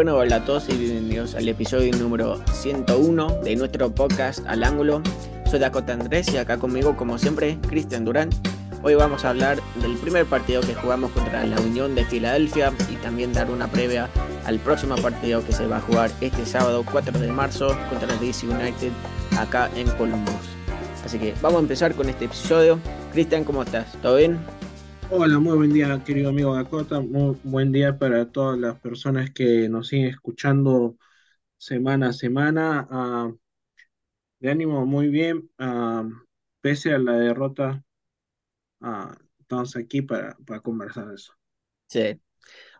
Bueno, hola a todos y bienvenidos al episodio número 101 de nuestro podcast Al Ángulo. Soy Dakota Andrés y acá conmigo, como siempre, Cristian Durán. Hoy vamos a hablar del primer partido que jugamos contra la Unión de Filadelfia y también dar una previa al próximo partido que se va a jugar este sábado 4 de marzo contra DC United acá en Columbus. Así que vamos a empezar con este episodio. Cristian, ¿cómo estás? ¿Todo bien? Hola, muy buen día, querido amigo Dakota. Muy buen día para todas las personas que nos siguen escuchando semana a semana. Ah, de ánimo, muy bien. Ah, pese a la derrota, ah, estamos aquí para, para conversar de eso. Sí.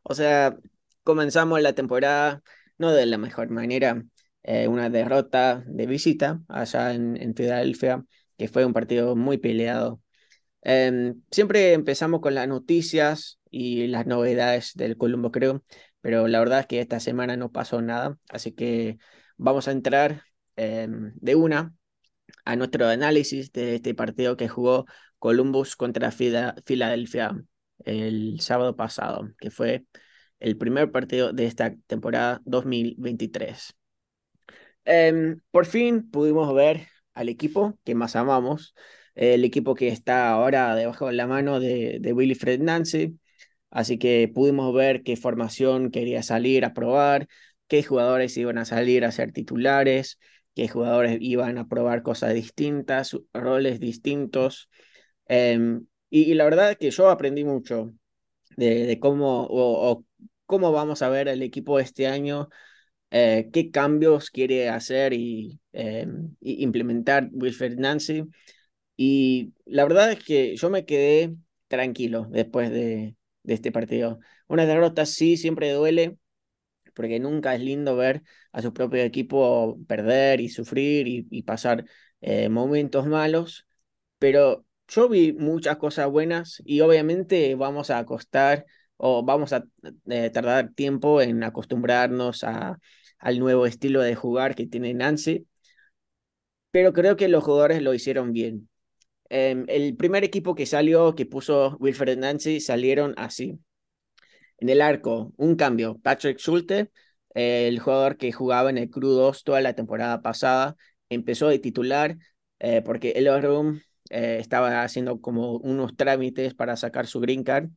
O sea, comenzamos la temporada no de la mejor manera. Eh, una derrota de visita allá en, en Filadelfia, que fue un partido muy peleado Em, siempre empezamos con las noticias y las novedades del Columbo, creo, pero la verdad es que esta semana no pasó nada, así que vamos a entrar em, de una a nuestro análisis de este partido que jugó Columbus contra Filadelfia el sábado pasado, que fue el primer partido de esta temporada 2023. Em, por fin pudimos ver al equipo que más amamos, el equipo que está ahora debajo de la mano de, de Willy Fred Nancy. Así que pudimos ver qué formación quería salir a probar, qué jugadores iban a salir a ser titulares, qué jugadores iban a probar cosas distintas, roles distintos. Em, y, la verdad es que yo aprendí mucho de, cómo, o, cómo vamos a ver el equipo este año, eh, qué cambios quiere hacer y, em, y implementar Wilfred Nancy. Y la verdad es que yo me quedé tranquilo después de, este partido. Una derrota sí siempre duele, porque nunca es lindo ver a su propio equipo perder y sufrir y, pasar eh, momentos malos, pero yo vi muchas cosas buenas y obviamente vamos a costar o vamos a eh, tardar tiempo en acostumbrarnos a, al nuevo estilo de jugar que tiene Nancy, pero creo que los jugadores lo hicieron bien. Em, el primer equipo que salió, que puso Wilfred Nancy, salieron así. En el arco, un cambio. Patrick Schulte, el jugador que jugaba en el Crew 2 toda la temporada pasada, empezó de titular eh, porque el Room eh, estaba haciendo como unos trámites para sacar su green card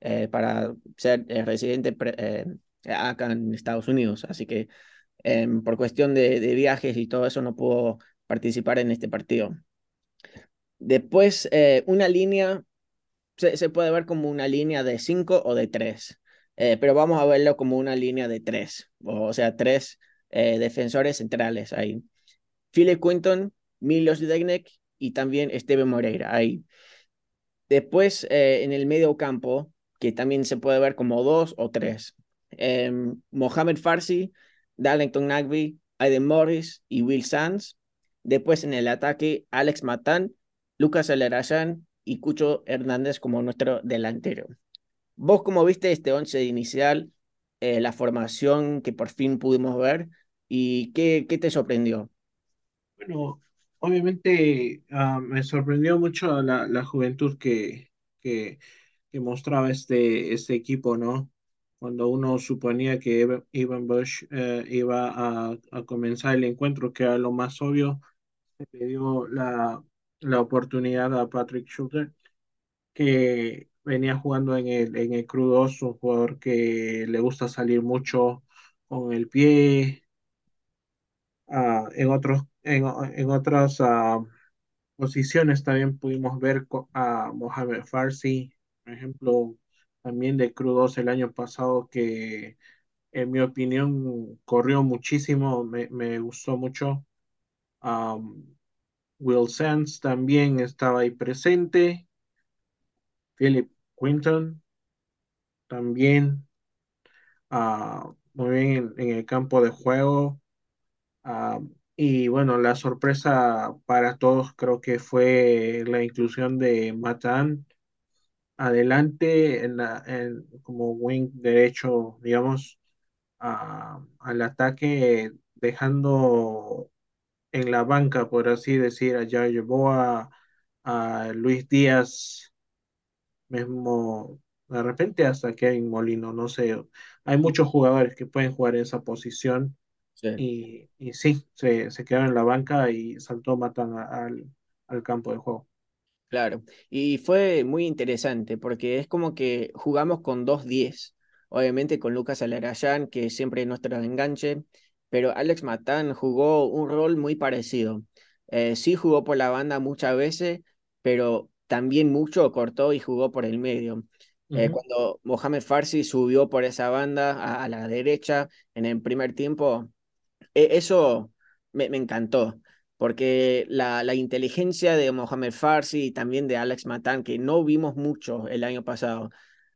eh, para ser residente acá en Estados Unidos. Así que em, por cuestión de viajes y todo eso no pudo participar en este partido. Después, eh, una línea se, puede ver como una línea de 5 o de 3, eh, pero vamos a verlo como una línea de 3, o sea, tres eh, defensores centrales ahí. Philip Quinton, Milos Degnek y también Esteban Moreira ahí. Después, en el medio campo, que también se puede ver como 2 o 3, em, Mohamed Farsi, Darlington Nagby, Aiden Morris y Will Sands. Después en el ataque, Alex Matan Lucas Alarayán y Cucho Hernández como nuestro delantero. ¿Vos cómo viste este once inicial, eh, la formación que por fin pudimos ver y qué, qué te sorprendió? Bueno, obviamente ah, me sorprendió mucho la, la juventud que, que, que, mostraba este, este equipo, ¿no? Cuando uno suponía que Ivan Bush eh, iba a, a, comenzar el encuentro, que era lo más obvio, se le dio la, la oportunidad a Patrick Schuster, que venía jugando en el, en el Crew 2, un jugador que le gusta salir mucho con el pie. Ah, en, otros, en, en otras ah, posiciones también pudimos ver a Mohamed Farsi, por ejemplo, también de Crew 2 el año pasado, que en mi opinión corrió muchísimo, me, me gustó mucho. Will Sands también estaba ahí presente. Philip Quinton también ah, muy bien en, el campo de juego. Ah, y bueno, la sorpresa para todos creo que fue la inclusión de Matan adelante en la, como wing derecho, digamos, al ataque, dejando en la banca, por así decir, allá llevó a, a Luis Díaz, mismo De repente hasta Kevin Molino, no sé. Hay muchos jugadores que pueden jugar en esa posición Sí. y, y sí, se, se quedaron en la banca y saltó Matan a- al, al campo de juego. Claro, y fue muy interesante porque es como que jugamos con dos diez obviamente con Lucas Alarayán, que siempre es nuestro enganche, pero Alex Matán jugó un rol muy parecido. Eh, sí jugó por la banda muchas veces, pero también mucho cortó y jugó por el medio. Eh, cuando Mohamed Farsi subió por esa banda a, a la derecha en el primer tiempo, e- Eso me, me encantó, porque la, la inteligencia de Mohamed Farsi y también de Alex Matan, que no vimos mucho el año pasado,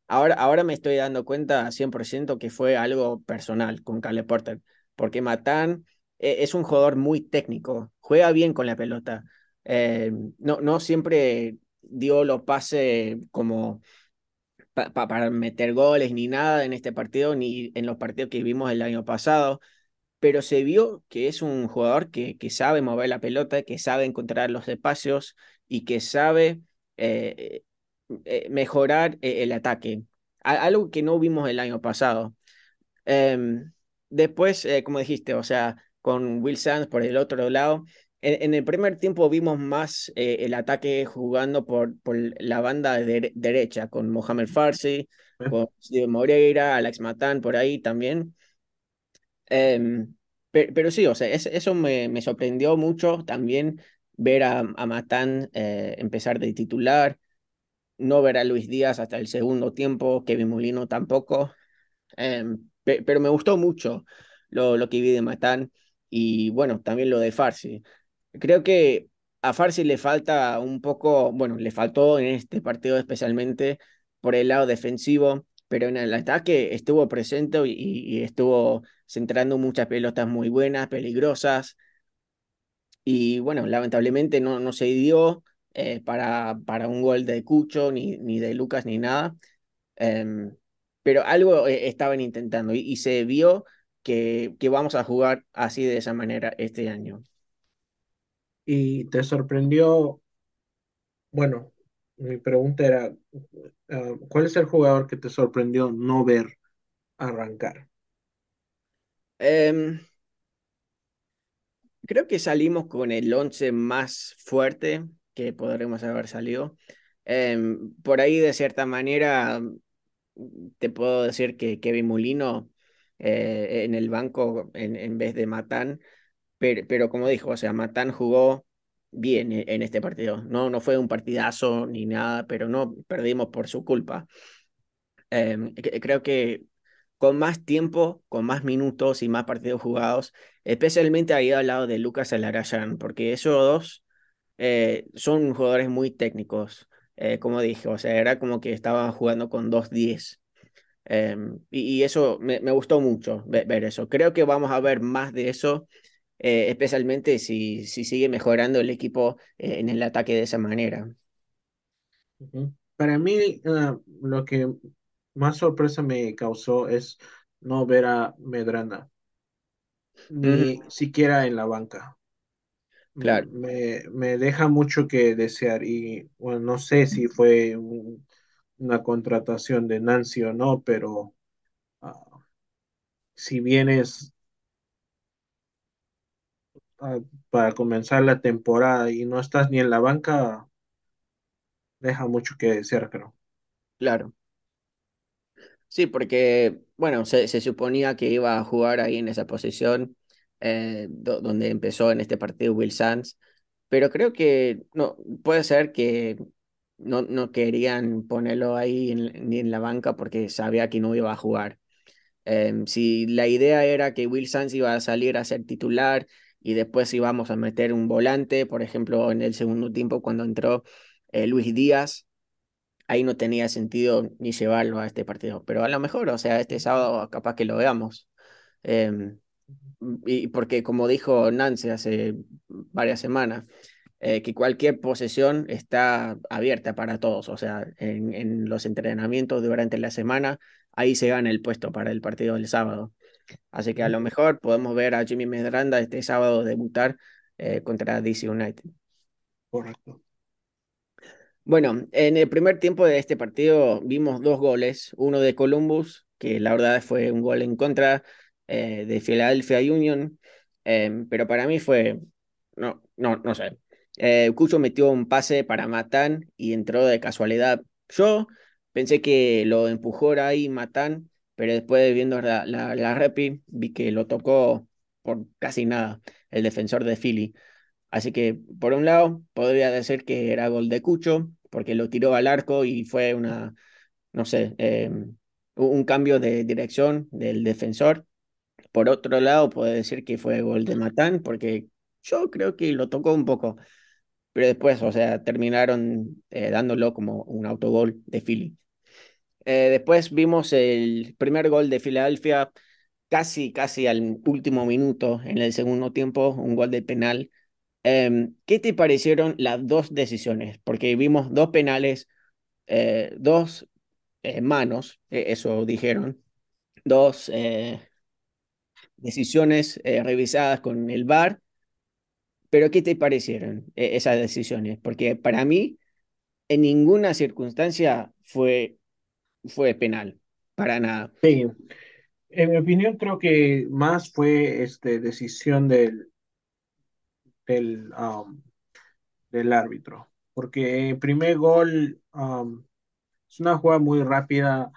ahora, ahora me estoy dando cuenta 100% que fue algo personal con Caleb Porter, porque Matan eh, es un jugador muy técnico, juega bien con la pelota, eh, no, no siempre dio los pases como pa- pa- para meter goles ni nada en este partido, ni en los partidos que vimos el año pasado pero se vio que es un jugador que, que sabe mover la pelota, que sabe encontrar los espacios y que sabe eh, mejorar el ataque. Algo que no vimos el año pasado. Después, eh, como dijiste, o sea, con Will Sands por el otro lado, en, en el primer tiempo vimos más eh, el ataque jugando por, por la banda de- derecha, con Mohamed Farsi, con Steven Moreira, Alex Matan por ahí también. Em, pe- pero, sí, o sea, es- eso me, me sorprendió mucho también ver a, a Matán eh, empezar de titular, no ver a Luis Díaz hasta el segundo tiempo, Kevin Molino tampoco, em, pe- pero me gustó mucho lo, lo que vi de Matán y bueno, también lo de Farsi. Creo que a Farsi le falta un poco, bueno, le faltó en este partido especialmente por el lado defensivo, pero en el ataque estuvo presente y, y estuvo centrando muchas pelotas muy buenas, peligrosas, y bueno, lamentablemente no, no se dio eh, para, para un gol de Cucho, ni, ni de Lucas, ni nada, Em, pero algo eh, estaban intentando y, y se vio que, que vamos a jugar así de esa manera este año. Y te sorprendió, bueno, mi pregunta era, ah, ¿cuál es el jugador que te sorprendió no ver arrancar? Em, Creo que salimos con el 11 más fuerte que podremos haber salido. Em, por ahí, de cierta manera, te puedo decir que Kevin Molino eh, en el banco en, en vez de Matán, pero, pero como dijo, o sea, Matán jugó bien en, en este partido. No, no fue un partidazo ni nada, pero no perdimos por su culpa. Em, cre- creo que con más tiempo, con más minutos y más partidos jugados, especialmente ahí al lado de Lucas Alarayán, porque esos dos eh, son jugadores muy técnicos, eh, como dije, o sea, era como que estaban jugando con dos diez em, y, y eso me, me gustó mucho ve- ver, eso. Creo que vamos a ver más de eso, eh, especialmente si, si sigue mejorando el equipo eh, en el ataque de esa manera. Para mí, ah, lo que más sorpresa me causó es no ver a Medranda, Ujú, ni siquiera en la banca. Claro, Me, me deja mucho que desear y bueno, no sé si fue un- una contratación de Nancy o no, pero ah, si vienes para comenzar la temporada y no estás ni en la banca, deja mucho que desear, creo. claro. Sí, porque, bueno, se, se suponía que iba a jugar ahí en esa posición eh, do- donde empezó en este partido Will Sands, pero creo que no, puede ser que no, no querían ponerlo ahí ni en la banca porque sabía que no iba a jugar. Em, si la idea era que Will Sands iba a salir a ser titular y después íbamos a meter un volante, por ejemplo, en el segundo tiempo cuando entró eh, Luis Díaz ahí no tenía sentido ni llevarlo a este partido. Pero a lo mejor, o sea, este sábado capaz que lo veamos. Em, y porque como dijo Nancy hace varias semanas, eh, que cualquier posesión está abierta para todos. O sea, en, en los entrenamientos durante la semana, ahí se gana el puesto para el partido del sábado. Así que a lo mejor podemos ver a Jimmy Medranda este sábado debutar eh, contra DC United. Correcto. Bueno, en el primer tiempo de este partido vimos dos goles, uno de Columbus, que la verdad fue un gol en contra eh, de Philadelphia Union, em, pero para mí fue, no, no, no sé. Eh, Cucho metió un pase para Matán y entró de casualidad. Yo pensé que lo empujó ahí Matán, pero después de viendo la, la, la repi vi que lo tocó por casi nada el defensor de Philly. Así que, por un lado, podría decir que era gol de Cucho, porque lo tiró al arco y fue una, no sé, eh, un cambio de dirección del defensor. Por otro lado, puede decir que fue gol de Matán, porque yo creo que lo tocó un poco, pero después, o sea, terminaron eh, dándolo como un autogol de Philly. Eh, después vimos el primer gol de Filadelfia casi, casi al último minuto en el segundo tiempo, un gol de penal Em, ¿qué te parecieron las dos decisiones? Porque vimos dos penales, eh, dos eh, manos, eh, eso dijeron, dos decisiones revisadas con el VAR, pero ¿qué te parecieron esas decisiones? Porque para mí, en ninguna circunstancia fue, fue penal, para nada. Sí, en mi opinión creo que más fue este, decisión del, del, um, árbitro, porque el primer gol um, es una jugada muy rápida.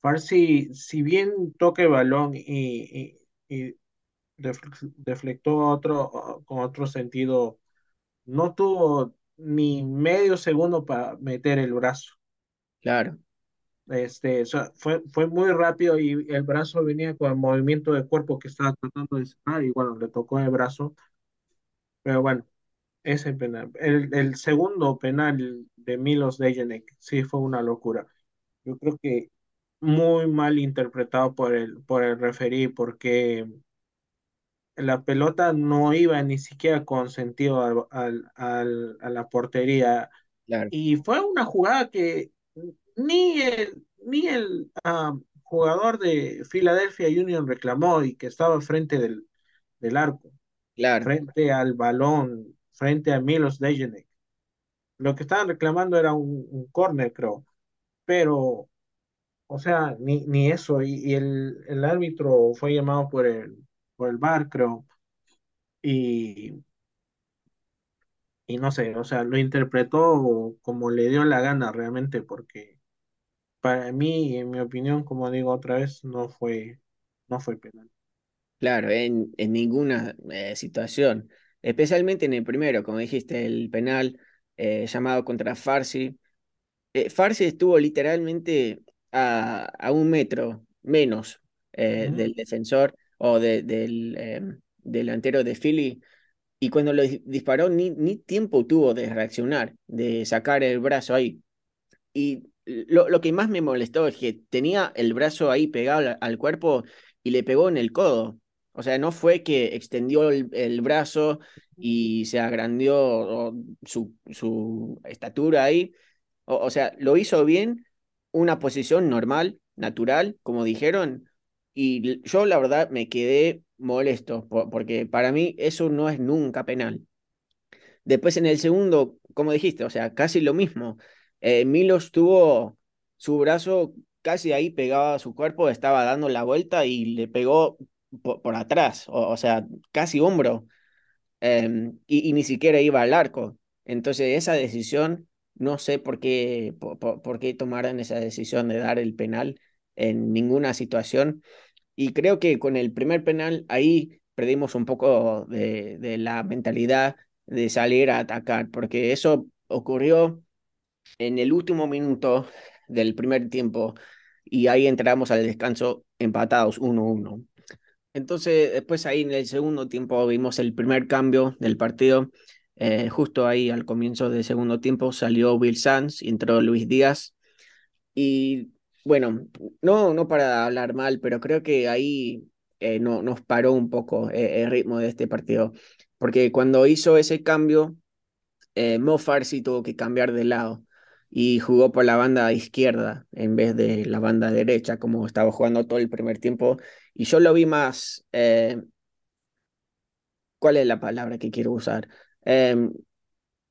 Farsi, si bien toca el balón y, deflectó otro, con otro sentido, no tuvo ni medio segundo para meter el brazo. Claro. Este, fue, fue muy rápido y el brazo venía con el movimiento de cuerpo que estaba tratando de cerrar y bueno, le tocó el brazo. Pero bueno, ese penal. El, el segundo penal de Milos Dejenek sí fue una locura. Yo creo que muy mal interpretado por el, por el referí porque la pelota no iba ni siquiera con sentido al, al, a la portería. Y fue una jugada que ni el, ni el ah, jugador de Philadelphia Union reclamó y que estaba frente del, del arco, frente al balón frente a Milos Dejenek. Lo que estaban reclamando era un, un córner, creo. Pero, o sea, ni, ni eso. Y, el, el, árbitro fue llamado por el, por el bar, creo. Y, y no sé, o sea, lo interpretó como le dio la gana realmente, porque para mí, en mi opinión, como digo otra vez, no fue, no fue penal. Claro, en, en ninguna eh, situación especialmente en el primero, como dijiste, el penal eh, llamado contra Farsi. Eh, Farsi estuvo literalmente a, a un metro menos eh, del defensor o del em, delantero de Philly. Y cuando lo disparó, ni, ni tiempo tuvo de reaccionar, de sacar el brazo ahí. Y lo, lo, que más me molestó es que tenía el brazo ahí pegado al cuerpo y le pegó en el codo. O sea, no fue que extendió el, brazo y se agrandió su, su estatura ahí. O, sea, lo hizo bien, una posición normal, natural, como dijeron. Y yo la verdad me quedé molesto, porque para mí eso no es nunca penal. Después en el segundo, como dijiste, o sea, casi lo mismo. Eh, Milos tuvo su brazo casi ahí pegado a su cuerpo, estaba dando la vuelta y le pegó por, atrás, o, sea, casi hombro, em, y, ni siquiera iba al arco. Entonces esa decisión, no sé por qué, por, qué tomaron esa decisión de dar el penal en ninguna situación. Y creo que con el primer penal ahí perdimos un poco de, de la mentalidad de salir a atacar, porque eso ocurrió en el último minuto del primer tiempo y ahí entramos al descanso empatados 1-1. Entonces, después ahí en el segundo tiempo vimos el primer cambio del partido. Eh, justo ahí al comienzo del segundo tiempo salió Will Sanz, entró Luis Díaz. Y bueno, no, no para hablar mal, pero creo que ahí eh, no, nos paró un poco eh, el ritmo de este partido. Porque cuando hizo ese cambio, Mo Farsi tuvo que cambiar de lado y jugó por la banda izquierda en vez de la banda derecha, como estaba jugando todo el primer tiempo. Y yo lo vi más, eh, ¿cuál es la palabra que quiero usar? Em,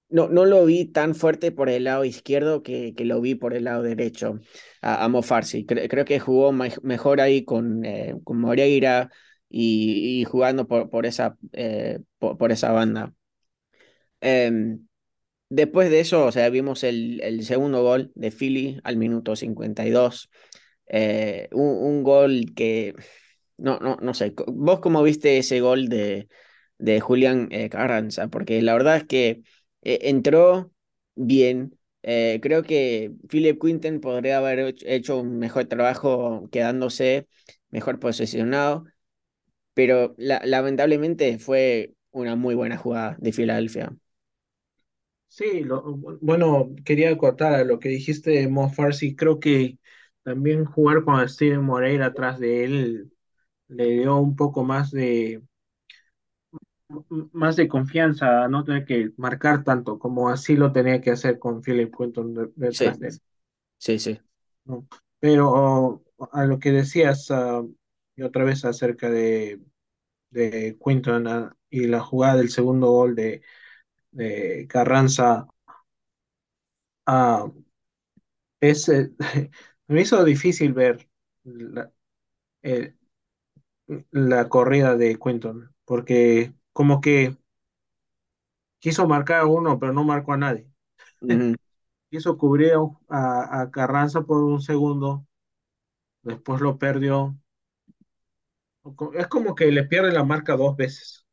no, no lo vi tan fuerte por el lado izquierdo que, que lo vi por el lado derecho a, a Mo Farsi. Cre- creo que jugó me- mejor ahí con, eh, con Moreira y, y jugando por, por, esa, eh, por, esa banda. Em, después de eso, o sea, vimos el, el segundo gol de Philly al minuto 52. Eh, un, un gol que, no, no, no sé, ¿vos cómo viste ese gol de, de Julián eh, Carranza? Porque la verdad es que eh, entró bien. Eh, creo que Philip Quinten podría haber hecho un mejor trabajo quedándose mejor posicionado, pero la- lamentablemente fue una muy buena jugada de Filadelfia. Sí, lo- bueno, quería acotar a lo que dijiste de Mo Farsi. Creo que también jugar con Steven Moreira atrás de él le dio un poco más de, más de confianza, no tener que marcar tanto como así lo tenía que hacer con Philip Quinton de- detrás Sí, de él, sí, sí. ¿no? Pero a lo que decías ah, y otra vez acerca de, de Quinton ah, y la jugada del segundo gol de, de Carranza, ah, es, eh, me hizo difícil ver la, eh, la corrida de Quinton, porque como que quiso marcar a uno, pero no marcó a nadie. Quiso cubrir a, a Carranza por un segundo, después lo perdió. Es como que le pierde la marca dos veces.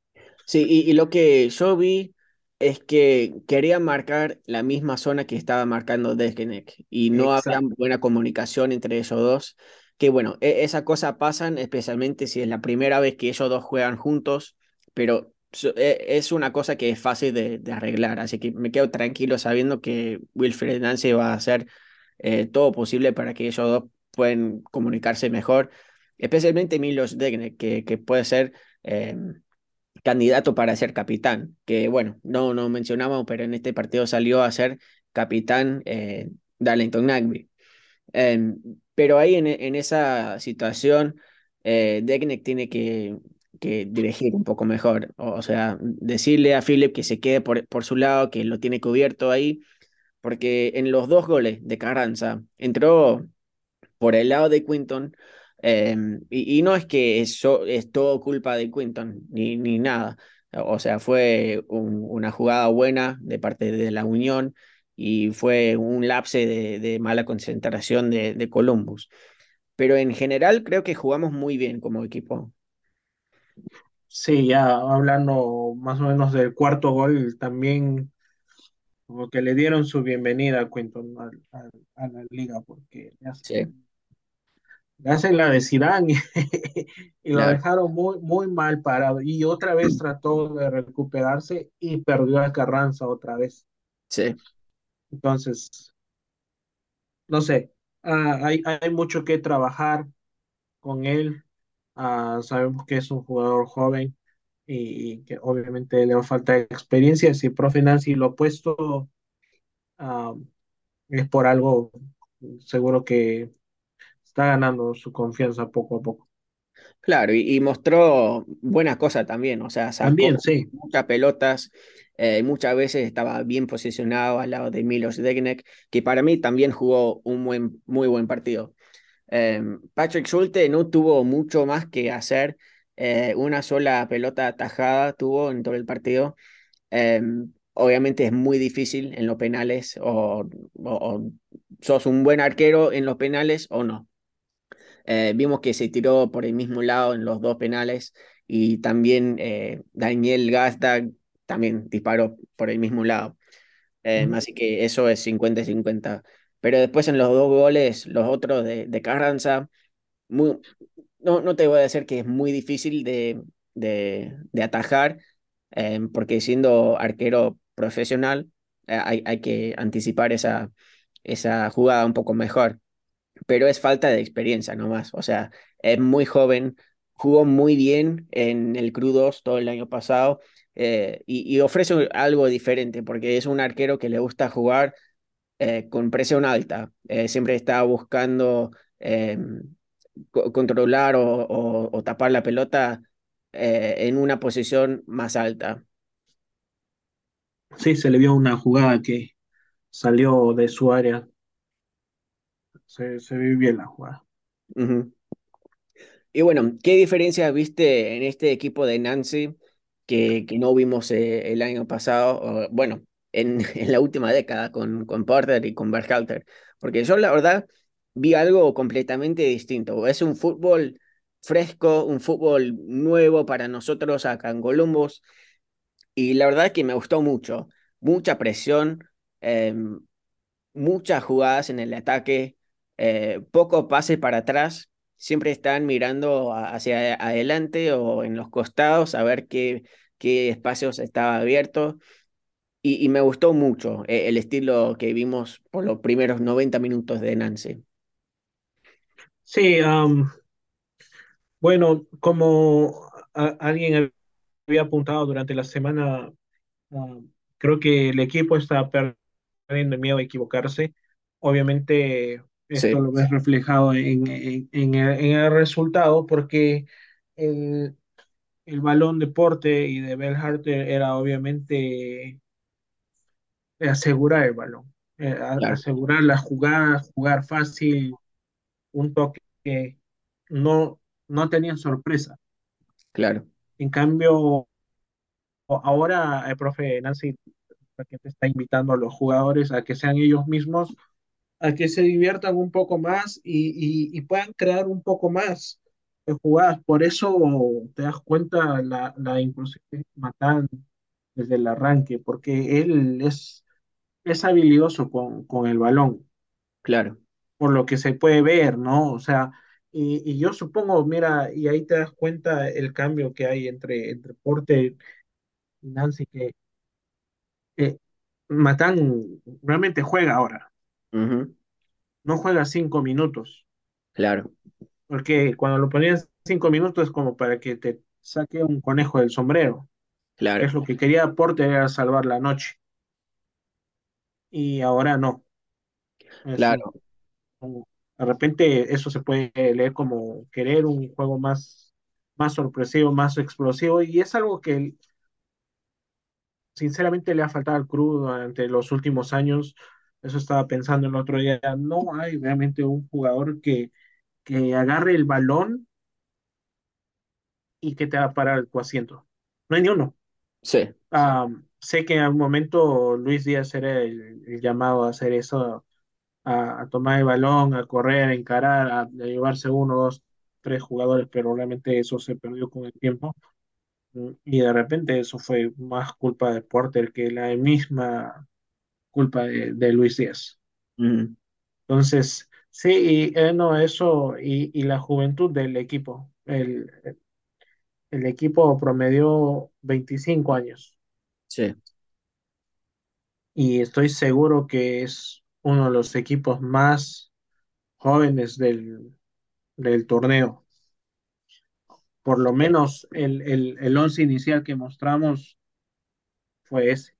Sí, y, y lo que yo vi es que quería marcar la misma zona que estaba marcando Degenek y no había Exacto. buena comunicación entre ellos dos. Que bueno, e- esa cosa pasan especialmente si es la primera vez que ellos dos juegan juntos, pero es una cosa que es fácil de, arreglar, así que me quedo tranquilo sabiendo que Wilfred Nancy va a hacer eh, todo posible para que ellos dos puedan comunicarse mejor, especialmente Milos Degenek, que, puede ser... em, candidato para ser capitán, que bueno, no, no mencionamos, pero en este partido salió a ser capitán eh, Darlington Nagby. Eh, pero ahí en, esa situación, eh, Deckneck tiene que, que dirigir un poco mejor, o, sea, decirle a Philip que se quede por, por su lado, que lo tiene cubierto ahí, porque en los dos goles de Carranza entró por el lado de Quinton. eh, y, no es que eso es todo culpa de Quinton, ni, ni nada. O sea, fue un- una jugada buena de parte de la Unión y fue un lapse de, de mala concentración de, de Columbus. Pero en general creo que jugamos muy bien como equipo. Sí, ya hablando más o menos del cuarto gol, también como que le dieron su bienvenida a Quinton al- a, la liga, porque le Sí, hacen, le hacen la de Zidane y, y lo dejaron muy, muy mal parado. Y otra vez trató de recuperarse y perdió a Carranza otra vez. Sí, Entonces, no sé, ah, hay, hay mucho que trabajar con él. Ah, sabemos que es un jugador joven y, y que obviamente le va a falta experiencia. Si profe Nancy lo ha puesto, ah, es por algo, seguro que está ganando su confianza poco a poco. claro. Y, y mostró buenas cosas también. O sea, También, sacó sí, muchas pelotas. eh, muchas veces estaba bien posicionado al lado de Milos Degenek, que para mí también jugó un buen, muy buen partido. Eh, Patrick Schulte no tuvo mucho más que hacer. eh, una sola pelota atajada tuvo en todo el partido. Eh, obviamente es muy difícil en los penales o, o- o sos un buen arquero en los penales o no. Eh, vimos que se tiró por el mismo lado en los dos penales y también eh, Daniel Gazdag también disparó por el mismo lado. Ujú. así que eso es 50 y 50. Pero después en los dos goles, los otros de, de Carranza, muy, no, no te voy a decir que es muy difícil de, de, atajar, eh, porque siendo arquero profesional eh, hay, hay que anticipar esa, esa jugada un poco mejor, pero es falta de experiencia nomás, o sea, es muy joven, jugó muy bien en el Crudos todo el año pasado eh, y ofrece algo diferente, porque es un arquero que le gusta jugar eh, con presión alta, eh, siempre está buscando... eh, co- controlar o, o- o tapar la pelota en una posición más alta. Sí, se le vio una jugada que salió de su área. Se, se vio bien la jugada. Y bueno, ¿qué diferencia viste en este equipo de Nancy que, que no vimos el año pasado? bueno, en, la última década con, con Porter y con Berhalter. Porque yo la verdad vi algo completamente distinto. Es un fútbol fresco, un fútbol nuevo para nosotros acá en Columbus. Y la verdad que me gustó mucho. Mucha presión, eh, muchas jugadas en el ataque, eh, poco pase para atrás. Siempre están mirando hacia adelante o en los costados a ver qué, qué espacios estaba abierto. Y, y me gustó mucho eh, el estilo que vimos por los primeros 90 minutos de Nancy. Sí, am, bueno, como a- alguien había apuntado durante la semana, creo que el equipo está perdiendo el miedo a equivocarse. Obviamente, esto Sí, lo ves reflejado en, en- en el, en el resultado, porque el, el balón de Porte y de Bell Harter era obviamente asegurar el balón, eh, claro, asegurar la jugada, jugar fácil, un toque que no, no tenía sorpresa. claro. En cambio, ahora el profe Nancy te está invitando a los jugadores a que sean ellos mismos, a que se diviertan un poco más y, y- y puedan crear un poco más de jugadas. Por eso te das cuenta la, la inclusión de Matán desde el arranque, porque él es, es habilidoso con, con el balón. Claro. por lo que se puede ver, ¿no? O sea, y, y yo supongo, mira, y ahí te das cuenta el cambio que hay entre, entre Porter y Nancy, que eh, Matán realmente juega ahora, no juega cinco minutos, Claro, porque cuando lo ponían cinco minutos es como para que te saque un conejo del sombrero, que es claro, lo que quería Porter era salvar la noche, y ahora no, es claro. un- de repente eso se puede leer como querer un juego más, más sorpresivo, más explosivo, y es algo que sinceramente le ha faltado al Cruz durante los últimos años. Eso estaba pensando el otro día. No hay realmente un jugador que, que agarre el balón y que te va a parar tu asiento. No hay ni uno. Sí. Ah, sé que en algún momento Luis Díaz era el, el llamado a hacer eso, a, a tomar el balón, a correr, a encarar, a, a llevarse uno, dos, tres jugadores, pero realmente eso se perdió con el tiempo. Mm, Y de repente eso fue más culpa de Porter que la misma culpa de, de Luis Díaz. Entonces, sí, y, eh, no, eso y, y la juventud del equipo. El, el equipo promedió 25 años Sí. y estoy seguro que es uno de los equipos más jóvenes del, del torneo. Por lo menos el, el, el once inicial que mostramos fue ese.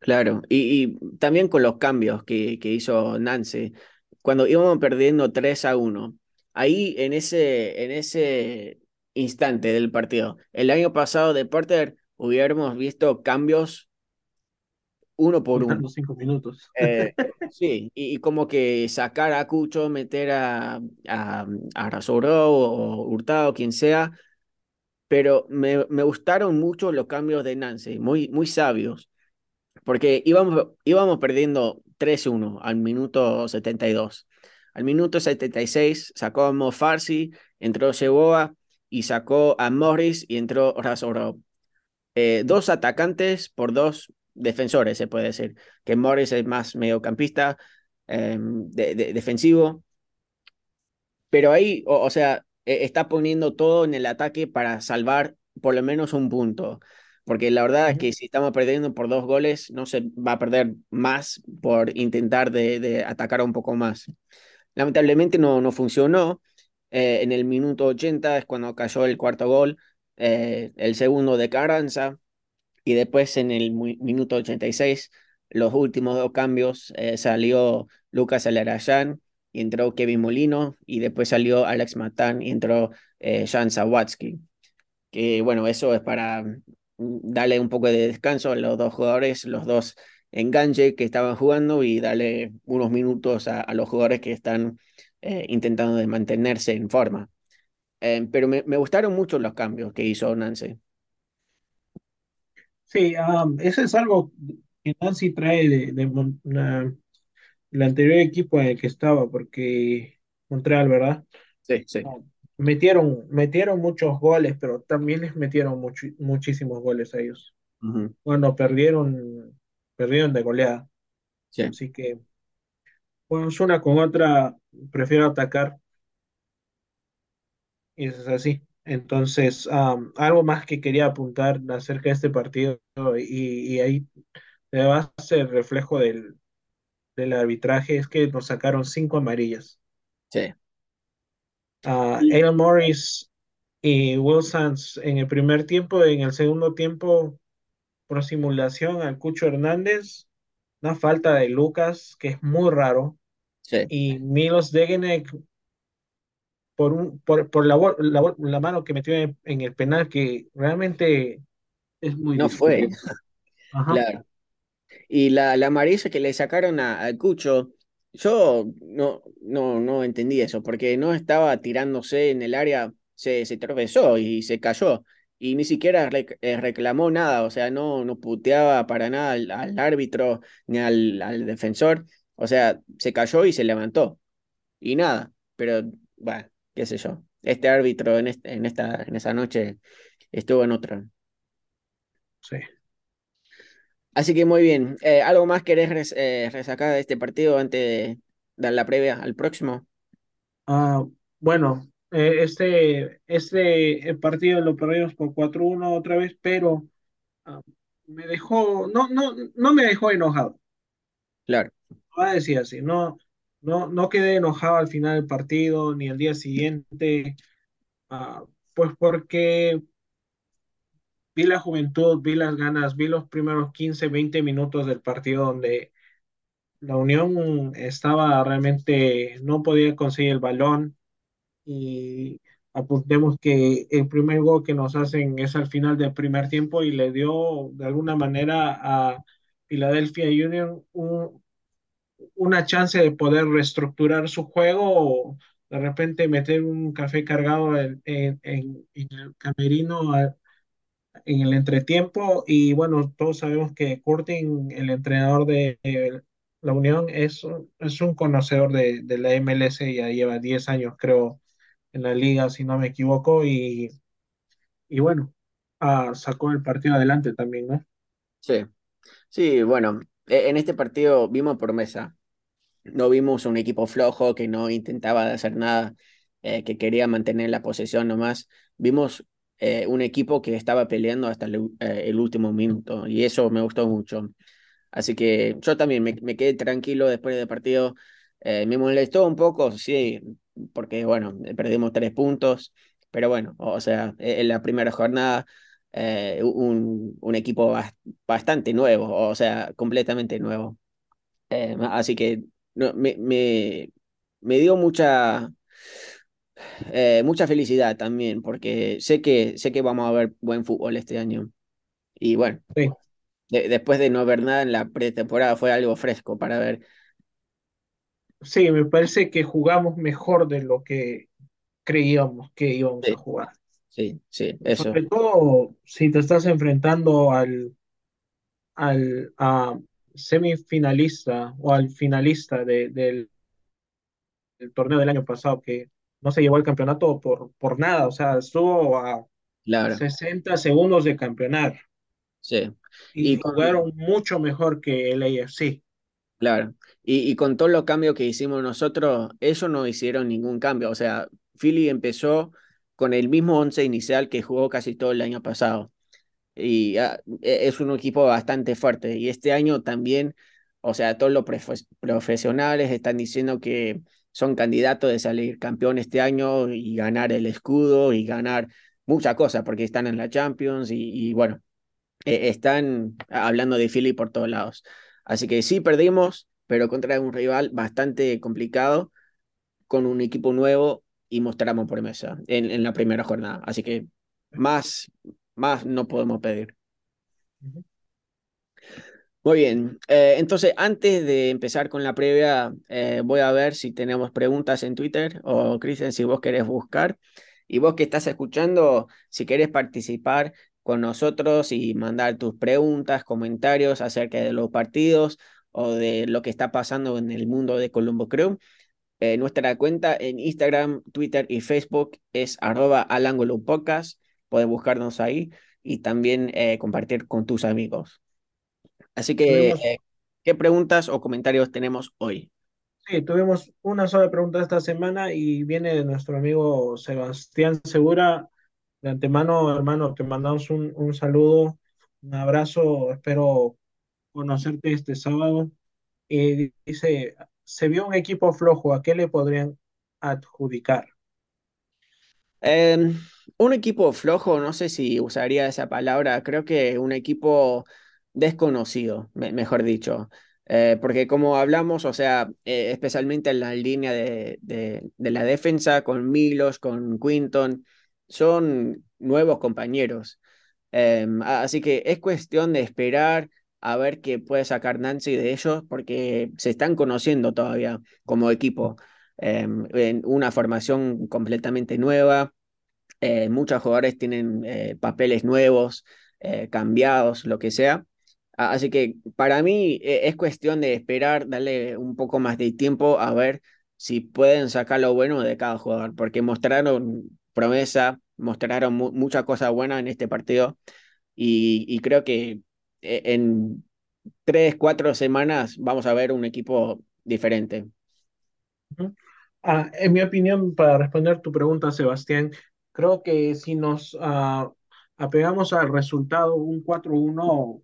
Claro, y, y también con los cambios que, que hizo Nance, cuando íbamos perdiendo 3 a uno ahí en ese, en ese instante del partido, el año pasado de Porter hubiéramos visto cambios uno por uno. Cinco minutos. Eh, sí, y, y como que sacar a Cucho, meter a, a, a Razoró o Hurtado, quien sea, pero me, me gustaron mucho los cambios de Nance, muy, muy sabios. porque íbamos, íbamos perdiendo 3-1 al minuto 72. Al minuto 76 sacó a Mo Farsi, entró Yeboah y sacó a Morris y entró Razorov. Eh, dos atacantes por dos defensores, se puede decir. Que Morris es más mediocampista, eh, de, de, defensivo, pero ahí, o, o sea, eh, está poniendo todo en el ataque para salvar por lo menos un punto. Porque la verdad es que si estamos perdiendo por dos goles, no se va a perder más por intentar de, de atacar un poco más. Lamentablemente no, no funcionó. Eh, en el minuto 80 es cuando cayó el cuarto gol, eh, el segundo de Carranza, y después en el minuto 86, los últimos dos cambios, eh, salió Lucas Alarayán y entró Kevin Molino, y después salió Alex Matán y entró eh, Jan Sawatsky. Que bueno, eso es para darle un poco de descanso a los dos jugadores, los dos enganche que estaban jugando y darle unos minutos a, a los jugadores que están eh, intentando de mantenerse en forma. Eh, pero me, me, gustaron mucho los cambios que hizo Nancy. Sí, um, eso es algo que Nancy trae de, de una, el anterior equipo en el que estaba, porque Montreal, ¿verdad? Sí, sí. metieron, metieron muchos goles, pero también les metieron mucho, muchísimos goles a ellos. Uh -huh. Bueno, perdieron, perdieron de goleada. Sí. Así que, pues una con otra, prefiero atacar. Y eso es así. Entonces, um, algo más que quería apuntar acerca de este partido, y, y ahí te va a ser reflejo del, del arbitraje es que nos sacaron cinco amarillas. Sí. Uh, Aaron Morris y Will Sands en el primer tiempo, en el segundo tiempo, por simulación al Cucho Hernández, una falta de Lucas, que es muy raro. Sí. Y Milos Degenek por, un, por, por la, la, la, mano que metió en, en, el penal, que realmente es muy No difícil. fue. Ajá. Claro. Y la, la amarilla que le sacaron a, a Cucho, yo no, no, no entendí eso, porque no estaba tirándose en el área, se, se tropezó y se cayó. Y ni siquiera rec reclamó nada, o sea, no, no puteaba para nada al, al árbitro ni al, al, defensor. O sea, se cayó y se levantó. Y nada, pero bueno, qué sé yo. Este árbitro en, este, en, esta, en esa noche estuvo en otra. Sí. Así que muy bien. Eh, ¿Algo más querés res, eh, resacar de este partido antes de dar la previa al próximo? Uh, bueno, eh, este, este partido lo perdimos por 4-1 otra vez, pero uh, me dejó, no, no, no me dejó enojado. Claro. Voy a decir así, no, no, no quedé enojado al final del partido ni al día siguiente, uh, pues porque vi la juventud, vi las ganas, vi los primeros 15, 20 minutos del partido donde la Unión estaba realmente, no podía conseguir el balón y apuntemos que el primer gol que nos hacen es al final del primer tiempo y le dio de alguna manera a Philadelphia Union un, una chance de poder reestructurar su juego o de repente meter un café cargado en, en, en el camerino en el entretiempo. Y bueno, todos sabemos que Curtin, el entrenador de la Unión, es, es un conocedor de, de, la MLS, ya lleva 10 años creo en la liga, si no me equivoco, y, y bueno, ah, sacó el partido adelante también, ¿no? Sí, sí, bueno, en este partido vimos promesa, no vimos un equipo flojo que no intentaba hacer nada, eh, que quería mantener la posesión nomás, vimos eh, un equipo que estaba peleando hasta el, eh, el, último minuto y eso me gustó mucho. Así que yo también me, me quedé tranquilo después del partido. Eh, me molestó un poco, sí, porque bueno, perdimos tres puntos, pero bueno, o sea, en la primera jornada un, un, equipo bastante nuevo, o sea, completamente nuevo. así que no, me, me, me dio mucha eh, mucha felicidad también, porque sé que, sé que vamos a ver buen fútbol este año. Y bueno, sí. de, después de no ver nada en la pretemporada fue algo fresco para ver. Sí, me parece que jugamos mejor de lo que creíamos que íbamos sí. a jugar. Sí, sí, eso. Sobre todo si te estás enfrentando al, al a semifinalista o al finalista de, del, del torneo del año pasado, que no se llevó el campeonato por, por nada, o sea, estuvo a claro. 60 segundos de campeonar. Sí. Y, y con... jugaron mucho mejor que el AFC. Claro. Y, y, con todos los cambios que hicimos nosotros, ellos no hicieron ningún cambio. O sea, Philly empezó con el mismo once inicial que jugó casi todo el año pasado. Y ah, es un equipo bastante fuerte. Y este año también, o sea, todos los profesionales están diciendo que son candidatos de salir campeón este año y ganar el escudo y ganar muchas cosas porque están en la Champions y, y bueno, eh, están hablando de Philly por todos lados. Así que sí perdimos, pero contra un rival bastante complicado, con un equipo nuevo y mostramos promesa en, en la primera jornada. Así que más, más no podemos pedir. Muy bien, eh, entonces antes de empezar con la previa, eh, voy a ver si tenemos preguntas en Twitter o Cristian, si vos querés buscar. Y vos que estás escuchando, si querés participar con nosotros y mandar tus preguntas, comentarios acerca de los partidos o de lo que está pasando en el mundo de Colombo Crew, eh, nuestra cuenta en Instagram, Twitter y Facebook es arroba. Puedes buscarnos ahí y también eh, compartir con tus amigos. Así que, eh, ¿qué preguntas o comentarios tenemos hoy? sí, tuvimos una sola pregunta esta semana y viene de nuestro amigo Sebastián Segura. De antemano, hermano, te mandamos un, un saludo, un abrazo, espero conocerte este sábado. Y dice, se vio un equipo flojo, ¿a qué le podrían adjudicar? Em, un equipo flojo, no sé si usaría esa palabra, creo que un equipo desconocido, me- mejor dicho. Eh, porque como hablamos, o sea, eh, especialmente en la línea de, de, la defensa, con Milos, con Quinton, son nuevos compañeros. Em, así que es cuestión de esperar a ver qué puede sacar Nancy de ellos, porque se están conociendo todavía como equipo. Em, en una formación completamente nueva eh, muchos jugadores tienen eh, papeles nuevos, eh, cambiados, lo que sea. Así que para mí es cuestión de esperar, darle un poco más de tiempo a ver si pueden sacar lo bueno de cada jugador, porque mostraron promesa, mostraron mu- mucha cosa buena en este partido y, y creo que en tres, cuatro semanas vamos a ver un equipo diferente. Ujú. Ah, en mi opinión, para responder tu pregunta, Sebastián, creo que si nos ah, apegamos al resultado, un cuatro uno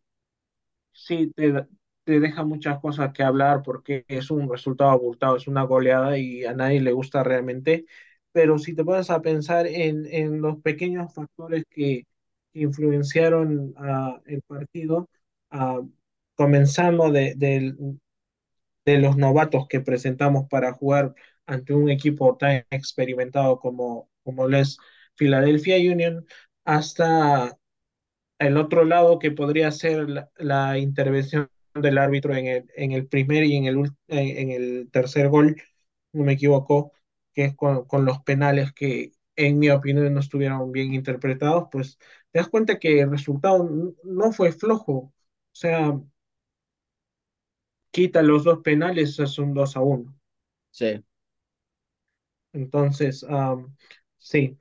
sí te, te deja muchas cosas que hablar porque es un resultado abultado, es una goleada y a nadie le gusta realmente. Pero si te pones a pensar en, en los pequeños factores que influenciaron ah, el partido, ah, comenzando de, del de los novatos que presentamos para jugar ante un equipo tan experimentado como, como lo es Philadelphia Union, hasta el otro lado que podría ser la, la intervención del árbitro en el, en el primer y en el, en, el tercer gol, no me equivoco, que es con, con los penales que en mi opinión no estuvieron bien interpretados, pues te das cuenta que el resultado no fue flojo. O sea, quita los dos penales, es un 2 a uno Sí, Entonces, am, sí,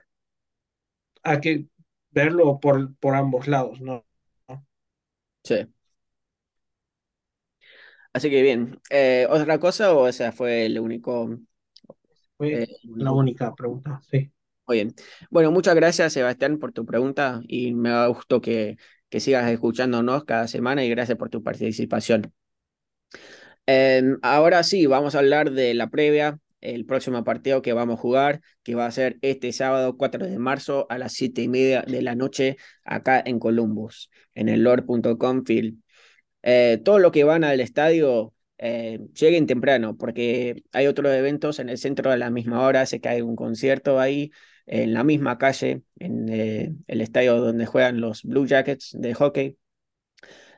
hay que verlo por, por ambos lados, ¿no? sí. Así que bien, Eh, ¿otra cosa o ese fue el único? Fue eh, la única pregunta, sí. Muy bien. Bueno, muchas gracias, Sebastián, por tu pregunta y me gustó que, que sigas escuchándonos cada semana y gracias por tu participación. Em, ahora sí, vamos a hablar de la previa, el próximo partido que vamos a jugar, que va a ser este sábado 4 de marzo a las 7 y media de la noche acá en Columbus, en el lord.com field. Eh, todos los que van al estadio eh, lleguen temprano, porque hay otros eventos en el centro a la misma hora, se cae un concierto ahí, en la misma calle, en eh, el estadio donde juegan los Blue Jackets de hockey.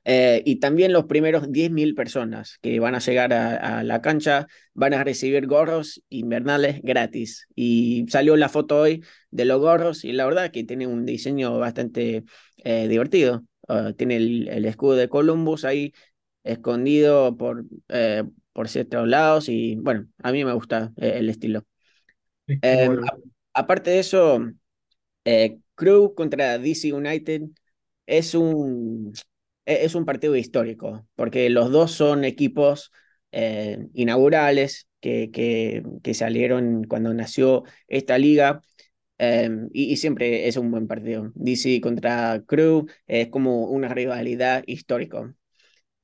Eh, y también los primeros 10.000 personas que van a llegar a, a, la cancha van a recibir gorros invernales gratis. Y salió la foto hoy de los gorros y la verdad que tiene un diseño bastante eh, divertido. Uh, tiene el, el, escudo de Columbus ahí escondido por, eh, por ciertos lados y bueno, a mí me gusta eh, el estilo. Sí, Eh, igual. aparte de eso, eh, Crew contra DC United es un, es un partido histórico, porque los dos son equipos eh, inaugurales que, que, salieron cuando nació esta liga. Eh, y, siempre es un buen partido. DC contra Crew es como una rivalidad histórica.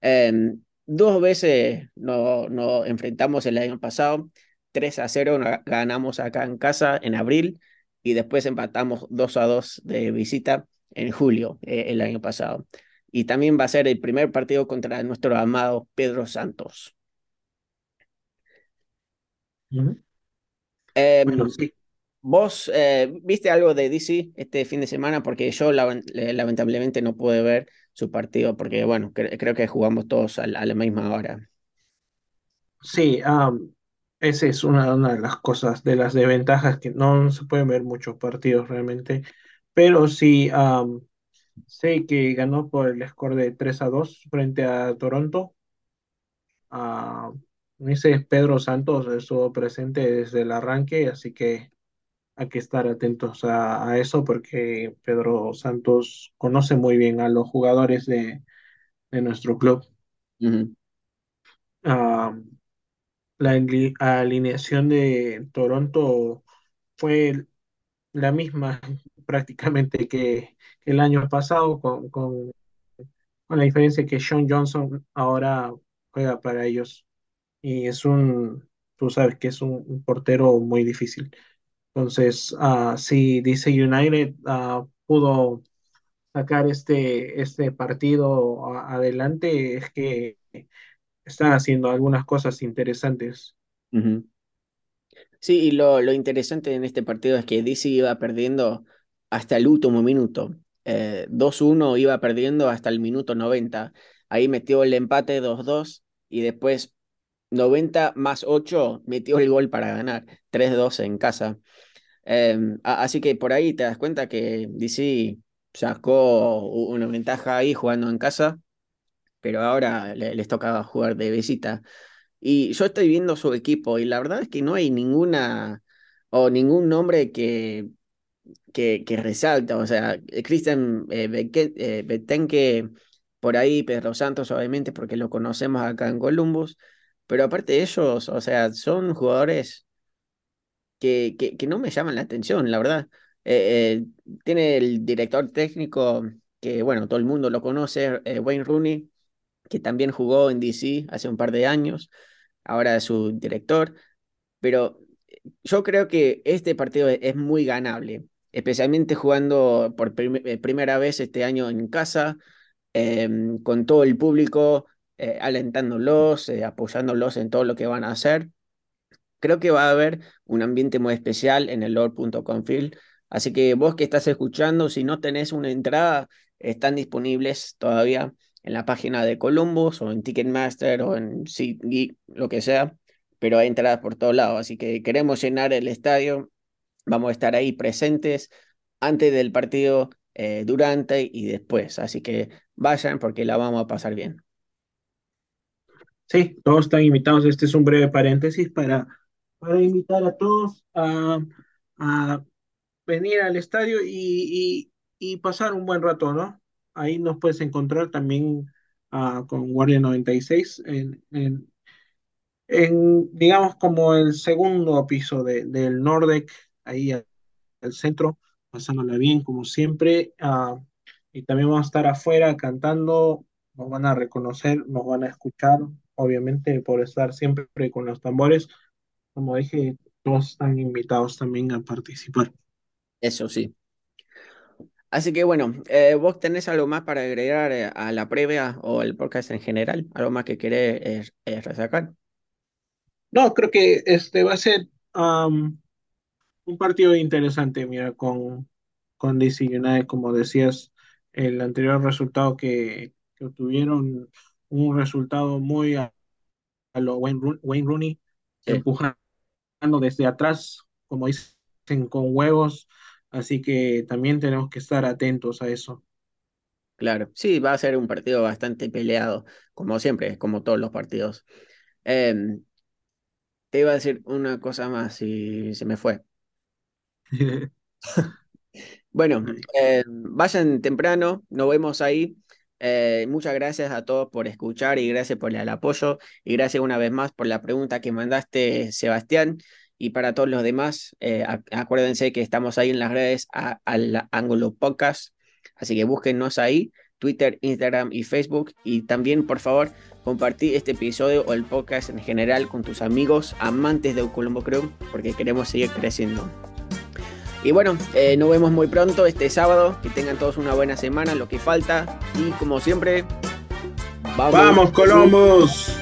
Eh, dos veces nos no enfrentamos el año pasado, 3 a 0 ganamos acá en casa en abril y después empatamos 2 a 2 de visita en julio eh, el año pasado. Y también va a ser el primer partido contra nuestro amado Pedro Santos. Uh -huh. Eh, bueno, sí. ¿Vos eh, viste algo de DC este fin de semana? Porque yo lamentablemente no pude ver su partido, porque bueno, creo que jugamos todos a la, misma hora. Sí, esa es una, una, de las cosas, de las desventajas que no se pueden ver muchos partidos realmente, pero sí sé que ganó por el score de 3 a 2 frente a Toronto. Uh, ese Pedro Santos estuvo presente desde el arranque, así que hay que estar atentos a, eso porque Pedro Santos conoce muy bien a los jugadores de, nuestro club. la alineación de Toronto fue la misma prácticamente que, el año pasado, con, con, la diferencia que Sean Johnson ahora juega para ellos. Y es un, tú sabes que es un portero muy difícil. Entonces, uh, si DC United uh, pudo sacar este, este partido adelante, es que están haciendo algunas cosas interesantes. Sí, y lo, lo, interesante en este partido es que DC iba perdiendo hasta el último minuto. Eh, 2-1 iba perdiendo hasta el minuto 90. Ahí metió el empate 2-2 y después 90 más 8 metió el gol para ganar. 3-2 en casa. Em, así que por ahí te das cuenta que DC sacó una ventaja ahí jugando en casa, pero ahora les toca jugar de visita. Y yo estoy viendo su equipo y la verdad es que no hay ninguna o ningún nombre que, que, que resalta. O sea, Christian eh, eh, Betenque por ahí, Pedro Santos obviamente porque lo conocemos acá en Columbus, pero aparte de ellos, o sea, son jugadores que, que, no me llaman la atención, la verdad. Eh, eh, tiene el director técnico que, bueno, todo el mundo lo conoce, eh, Wayne Rooney, que también jugó en DC hace un par de años, ahora es su director, pero yo creo que este partido es muy ganable, especialmente jugando por primera vez este año en casa, em, con todo el público alentándolos, apoyándolos en todo lo que van a hacer creo que va a haber un ambiente muy especial en el Lord.com Field. Así que vos que estás escuchando, si no tenés una entrada, están disponibles todavía en la página de Columbus o en Ticketmaster o en SeatGeek, lo que sea, pero hay entradas por todos lados. Así que queremos llenar el estadio. Vamos a estar ahí presentes antes del partido, eh, durante y después. Así que vayan porque la vamos a pasar bien. Sí, todos están invitados. Este es un breve paréntesis para para invitar a todos a, venir al estadio y, pasar un buen rato, ¿no? Ahí nos puedes encontrar también uh, con Guardia 96 en, en, en, digamos, como el segundo piso de, del Nordec, ahí al, centro, pasándola bien como siempre. Ah, y también vamos a estar afuera cantando, nos van a reconocer, nos van a escuchar, obviamente por estar siempre con los tambores como dije, todos están invitados también a participar. Eso sí. Así que bueno, eh, ¿vos tenés algo más para agregar eh, a la previa o el podcast en general? ¿Algo más que querés eh, resacar? No, creo que este va a ser un partido interesante, mira, con, con DC United, como decías, el anterior resultado que, obtuvieron, un resultado muy a, lo Wayne, Rooney, empujando desde atrás, como dicen, con huevos, así que también tenemos que estar atentos a eso. Claro, sí, va a ser un partido bastante peleado, como siempre, como todos los partidos. Em, te iba a decir una cosa más y se me fue. bueno, em, vayan temprano, nos vemos ahí. Eh, muchas gracias a todos por escuchar y gracias por el apoyo y gracias una vez más por la pregunta que mandaste, Sebastián. Y para todos los demás, eh, acuérdense que estamos ahí en las redes al Ángulo Podcast, así que búsquennos ahí, Twitter, Instagram y Facebook. Y también, por favor, compartir este episodio o el podcast en general con tus amigos amantes de Colombo Crew, porque queremos seguir creciendo. Y bueno, eh, nos vemos muy pronto este sábado. Que tengan todos una buena semana, lo que falta. Y como siempre, vamos, ¡Vamos Columbus!